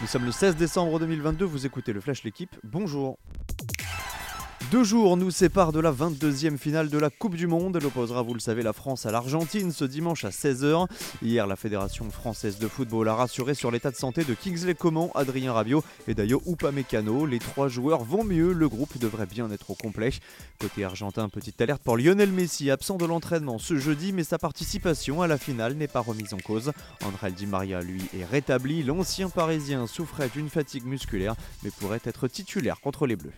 Nous sommes le 16 décembre 2022, vous écoutez le Flash L'équipe, bonjour deux jours nous séparent de la 22e finale de la Coupe du Monde. Elle opposera, vous le savez, la France à l'Argentine ce dimanche à 16h. Hier, la Fédération française de football a rassuré sur l'état de santé de Kingsley Coman, Adrien Rabiot et Dayo Upamecano. Les trois joueurs vont mieux, le groupe devrait bien être au complet. Côté argentin, petite alerte pour Lionel Messi, absent de l'entraînement ce jeudi, mais sa participation à la finale n'est pas remise en cause. André Di Maria, lui, est rétabli. L'ancien parisien souffrait d'une fatigue musculaire, mais pourrait être titulaire contre les Bleus.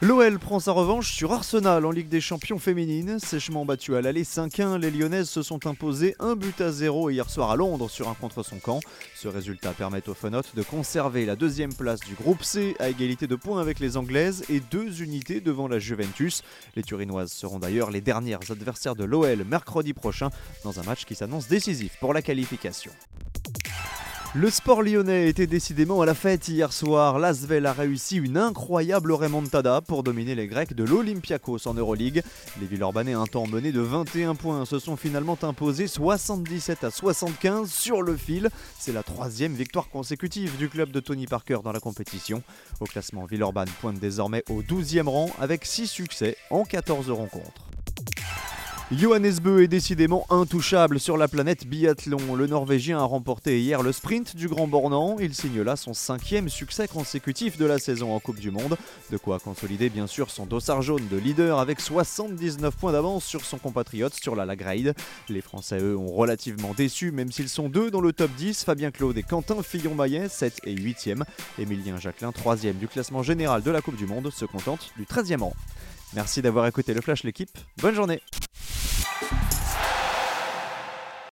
L'OL prend sa revanche sur Arsenal en Ligue des Champions féminines. Sèchement battu à l'aller 5-1, les Lyonnaises se sont imposées un but à zéro hier soir à Londres sur un contre son camp. Ce résultat permet aux Fenotes de conserver la deuxième place du groupe C à égalité de points avec les Anglaises et deux unités devant la Juventus. Les Turinoises seront d'ailleurs les dernières adversaires de l'OL mercredi prochain dans un match qui s'annonce décisif pour la qualification. Le sport lyonnais était décidément à la fête hier soir. L'Asvel a réussi une incroyable remontada pour dominer les Grecs de l'Olympiakos en Euroleague. Les Villeurbanais, un temps menés de 21 points, se sont finalement imposés 77 à 75 sur le fil. C'est la troisième victoire consécutive du club de Tony Parker dans la compétition. Au classement, Villeurbanne pointe désormais au 12e rang avec 6 succès en 14 rencontres. Johannes Bö est décidément intouchable sur la planète biathlon. Le Norvégien a remporté hier le sprint du Grand Bornand. Il signe là son cinquième succès consécutif de la saison en Coupe du Monde. De quoi consolider bien sûr son dossard jaune de leader avec 79 points d'avance sur son compatriote sur la Lagrade. Les Français, eux, ont relativement déçu, même s'ils sont deux dans le top 10. Fabien Claude et Quentin Fillon-Maillet, 7 et 8e. Émilien Jacquelin, 3e du classement général de la Coupe du Monde, se contente du 13e rang. Merci d'avoir écouté le Flash l'équipe. Bonne journée